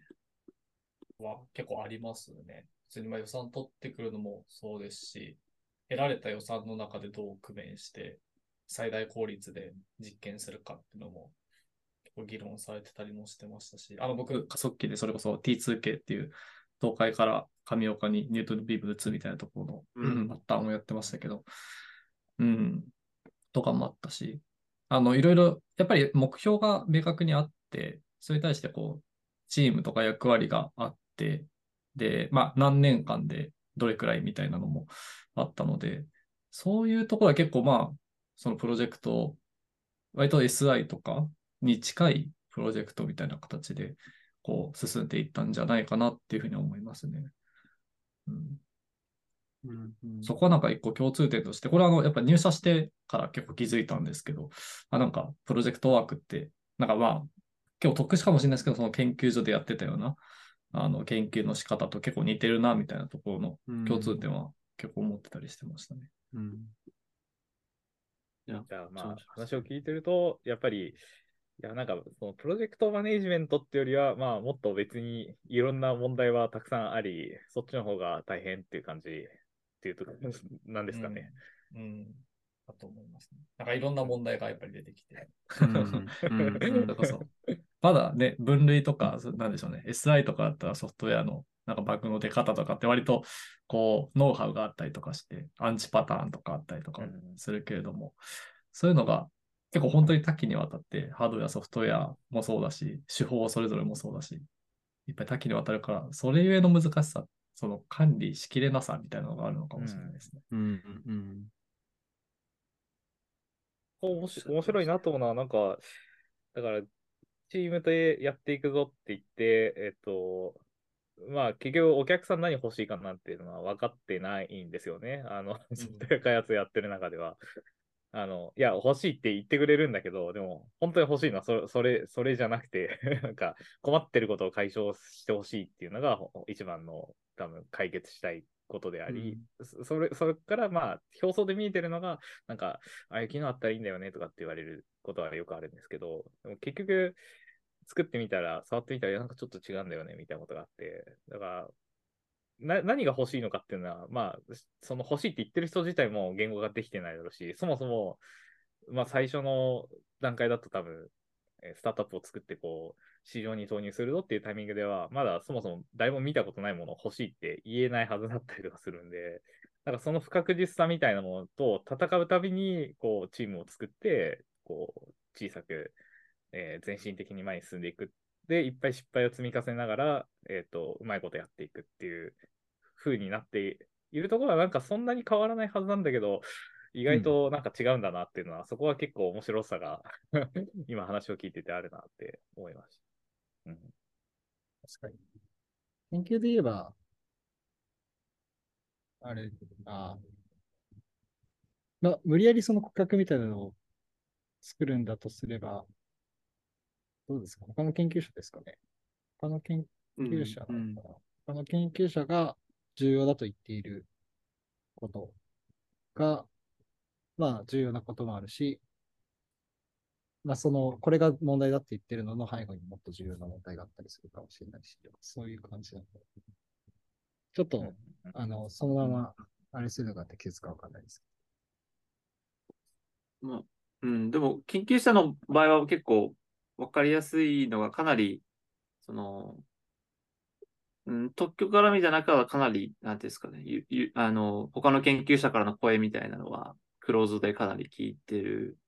は結構ありますね。普通にまあ予算取ってくるのもそうですし、得られた予算の中でどう工面して最大効率で実験するかっていうのも結構議論されてたりもしてましたし、あの僕、加速器でそれこそ T2K っていう東海から上岡にニュートンビーム打つみたいなところの、うん、バッターンをやってましたけど、うん、とかもあったし、あの、いろいろ、やっぱり目標が明確にあって、それに対してこう、チームとか役割があって、で、まあ、何年間でどれくらいみたいなのもあったので、そういうところは結構まあ、そのプロジェクト、割と SI とかに近いプロジェクトみたいな形で、こう、進んでいったんじゃないかなっていうふうに思いますね。うん、うんうん。そこはなんか一個共通点として、これはあの、やっぱ入社してから結構気づいたんですけど、あ、なんかプロジェクトワークって、なんかまあ、結構特殊かもしれないですけど、その研究所でやってたような、あの、研究の仕方と結構似てるな、みたいなところの共通点は結構思ってたりしてましたね。うん。いやじゃあまあ話を聞いてると、やっぱり、いやなんかそのプロジェクトマネジメントっていうよりは、まあもっと別にいろんな問題はたくさんあり、そっちの方が大変っていう感じっていうと、なんですかね。うん。うん。だと思いますね。なんかいろんな問題がやっぱり出てきて。まだね、分類とか、そなんでしょうね、SI とかだったらソフトウェアのなんかバグの出方とかって割とこう、ノウハウがあったりとかして、アンチパターンとかあったりとかうんするけれども、そういうのが結構本当に多岐にわたって、ハードウェア、ソフトウェアもそうだし、手法それぞれもそうだし、いっぱい多岐にわたるから、それゆえの難しさ、その管理しきれなさみたいなのがあるのかもしれないですね。うんうんこう面白面白いなと思うのは、なんか、だから、チームでやっていくぞって言って、えっと、まあ、結局お客さん何欲しいかなっていうのは分かってないんですよね。あの、ソフトウェア開発やってる中では。あの、いや、欲しいって言ってくれるんだけど、でも、本当に欲しいのはそれ、それ、それじゃなくて、なんか、困ってることを解消してほしいっていうのが、ほ一番の、多分、解決したいことであり、そそれ、それから、まあ、表層で見えてるのが、なんか、ああいう機能あったらいいんだよねとかって言われることはよくあるんですけど、でも結局、作ってみたら、触ってみたら、なんかちょっと違うんだよねみたいなことがあって、だから、な何が欲しいのかっていうのは、まあ、その欲しいって言ってる人自体も言語ができてないだろうし、そもそも、まあ、最初の段階だと多分、スタートアップを作って、こう、市場に投入するぞっていうタイミングでは、まだそもそも誰も見たことないものを欲しいって言えないはずだったりとかするんで、だからその不確実さみたいなものと戦うたびに、こう、チームを作って、こう、小さく、えー前進的に前に進んでいく。で、いっぱい失敗を積み重ねながら、えっ、と、うまいことやっていくっていう風になっているところは、なんかそんなに変わらないはずなんだけど、意外となんか違うんだなっていうのは、そこは結構面白さが 今話を聞いててあるなって思いました。うん、確かに。研究で言えば、あれ、あまあ、無理やりその骨格みたいなのを作るんだとすれば、どうですか？他の研究者ですかね？他の研うん究者なうんのかな、他の研究者が重要だと言っていることが、まあ重要なこともあるし、まあその、これが問題だって言ってるのの背後にもっと重要な問題があったりするかもしれないし、そういう感じなので。ちょっと、あの、そのまま、あれするのが適切かわかんないですまあ、うん、でも、研究者の場合は結構わかりやすいのがかなり、その、うん、特許絡みじゃなくはかなり、なんていうんですかね、ゆゆあの、他の研究者からの声みたいなのは、クローズでかなり聞いてる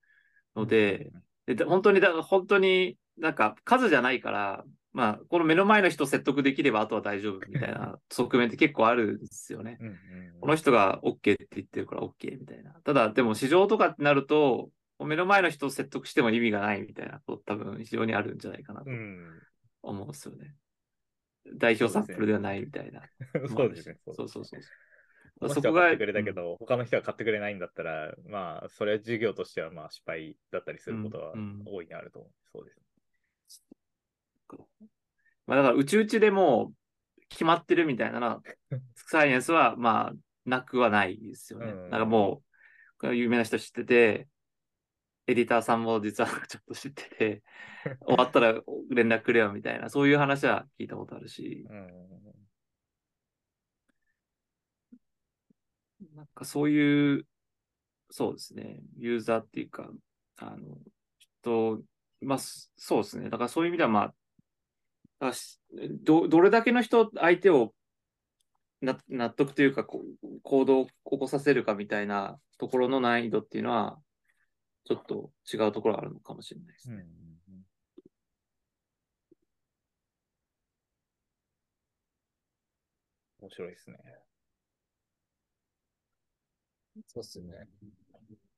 ので、でで本当に、だから本当になんか数じゃないから、まあ、この目の前の人説得できればあとは大丈夫みたいな 側面って結構あるんですよね。うんうんこの人が OK って言ってるから OK みたいな。ただ、でも市場とかってなると、目の前の人を説得しても意味がないみたいなこと多分非常にあるんじゃないかなとうん。思うんですよね。代表サンプルではないみたいな。そうですね。そうそうそう。そこが買ってくれたけど、他の人は買ってくれないんだったら、まあ、それは授業としてはまあ失敗だったりすることはうんうん大いにあると思う。そうです。まあだから、うちうちでもう決まってるみたいな サイエンスはまあ、なくはないですよね。うんなんかもう、有名な人知ってて、エディターさんも実はちょっと知ってて、終わったら連絡くれよみたいな、そういう話は聞いたことあるし、うん。なんかそういう、そうですね、ユーザーっていうか、あの、ちょっと、まあ、そそうですね。だからそういう意味では、まあ、どどれだけの人、相手をな納得というか、こう行動を起こさせるかみたいなところの難易度っていうのは、ちょっと違うところがあるのかもしれないですね。うん面白いですね。そうっすよね。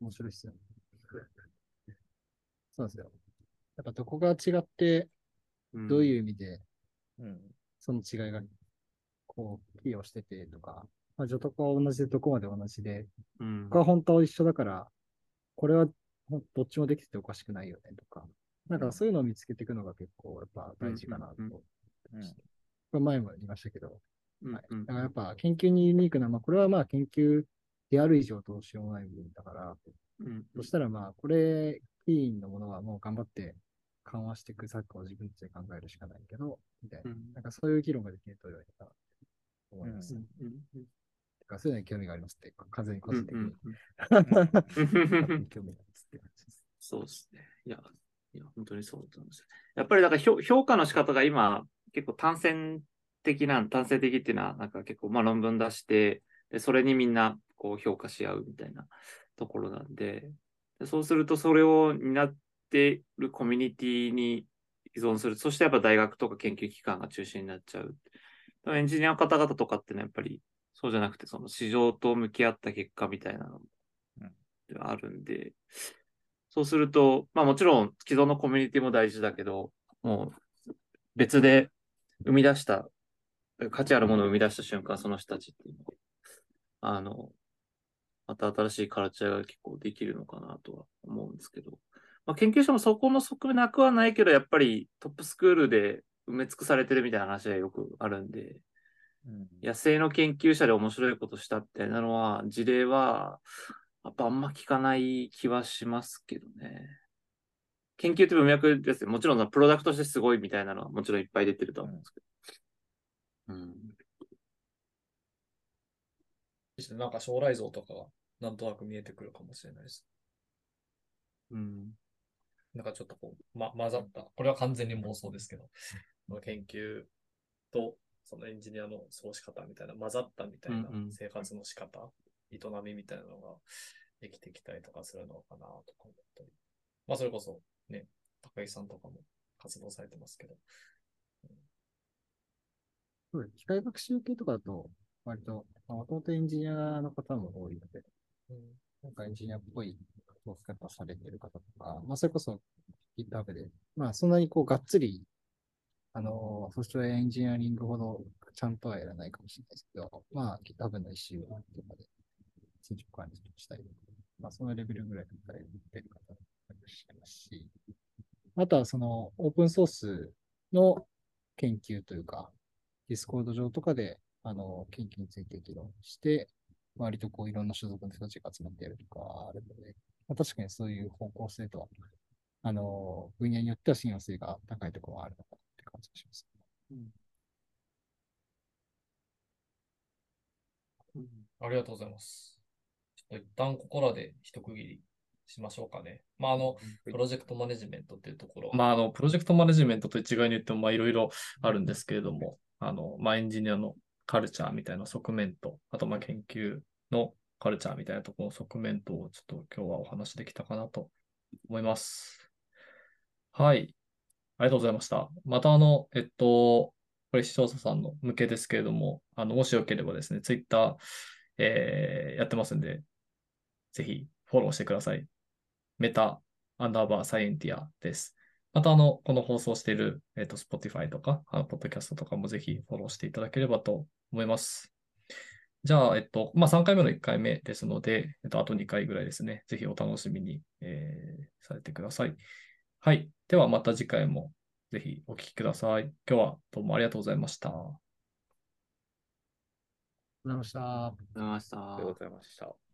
面白いっすよね。そうなんですよ。やっぱどこが違って、どういう意味でうん。その違いが、こう、寄与しててとか、まあ、助徳は同じでどこまで同じで、うん、僕は本当は一緒だから、これはどっちもできてておかしくないよねとか、なんかそういうのを見つけていくのが結構やっぱ大事かなと。うんうんこうん。れ前も言いましたけど、はい。だからやっぱ研究にユニークな、まあこれはまあ研究である以上どうしようもない部分だから、うんそしたらまあこれ、クリーンのものはもう頑張って緩和していく策を自分たちで考えるしかないけど、みたいな。うん。なんかそういう議論ができると良いかなと思います。かそういうのに興味がありますって、完全に個人的に。うんうん 興味がありますって感じです。そうですね。いや、いや本当にそうだと思います。やっぱりだから評評価の仕方が今結構単線的な、単線的っていうのはなんか結構まあ論文出して、でそれにみんなこう評価し合うみたいなところなんで、でそうするとそれを担っているコミュニティに依存する。そしてやっぱ大学とか研究機関が中心になっちゃう。エンジニアの方々とかってね、やっぱりそうじゃなくて、その市場と向き合った結果みたいなのうん。ではあるんで、そうすると、まあもちろん既存のコミュニティも大事だけど、もう別で生み出した、価値あるものを生み出した瞬間、その人たちっていうのは、あの、また新しいカルチャーが結構できるのかなとは思うんですけど、まあ、研究者もそこの側面なくはないけど、やっぱりトップスクールで埋め尽くされてるみたいな話がよくあるんで、うん野生の研究者で面白いことしたみたいなのは、事例は、やっぱあんま聞かない気はしますけどね。研究って文脈ですよ。もちろん、プロダクトとしてすごいみたいなのはもちろんいっぱい出てるとは思うんですけど。うん。なん。か将来像とかがなん。となく見えてくるかもしれないです。うん。なん。かちょっとこう、ま、混ざった。これは完全に妄想ですけど、まあ研究とそのエンジニアの過ごし方みたいな、混ざったみたいなうんうん生活の仕方、営みみたいなのができてきたりとかするのかなとか思ったり。まあそれこそね、高木さんとかも活動されてますけど。そうです機械学習系とかだと、割と、もともとエンジニアの方も多いので、なんかエンジニアっぽい動き方されてる方とか、まあ、それこそ GitHub で、まあ、そんなにこう、がっつり、あの、ソフトウェアエンジニアリングほどちゃんとはやらないかもしれないですけど、まあ、GitHub の一周とかで、進捗管理したりとか、まあ、そのレベルぐらいだったらやってる方もいらっしゃいますし、あとはその、オープンソースの研究というか、ディスコード上とかで、あの、研究について議論して、割とこういろんな所属の人たちが集まってやるとかあるので、まあ、確かにそういう方向性と、あの、分野によっては親和性が高いところはあるのか感じがします。ありがとうございます。ちょっと一旦ここらで一区切りしましょうかね。まあ、あの、プロジェクトマネジメントっていうところ。まあ、あの、プロジェクトマネジメントと一概に言っても、まあ、いろいろあるんですけれども、あの、まあ、エンジニアのカルチャーみたいな側面と、あと、まあ、研究のカルチャーみたいなところの側面と、ちょっと今日はお話できたかなと思います。はい。ありがとうございました。また、あの、えっと、これ視聴者さんの向けですけれども、あの、もしよければですね、ツイッター、えーやってますんで、ぜひフォローしてください。メタアンダーバーサイエンティアです。また、あの、この放送している、えっ、と、Spotify とか、あの、ポッドキャストとかもぜひフォローしていただければと思います。じゃあ、えっと、まあ、3回目の1回目ですので、えっと、あと2回ぐらいですね。ぜひお楽しみに、えー、されてください。はい。では、また次回もぜひお聞きください。今日はどうもありがとうございました。ありがとうございました。ありがとうございました。ありがとうございました。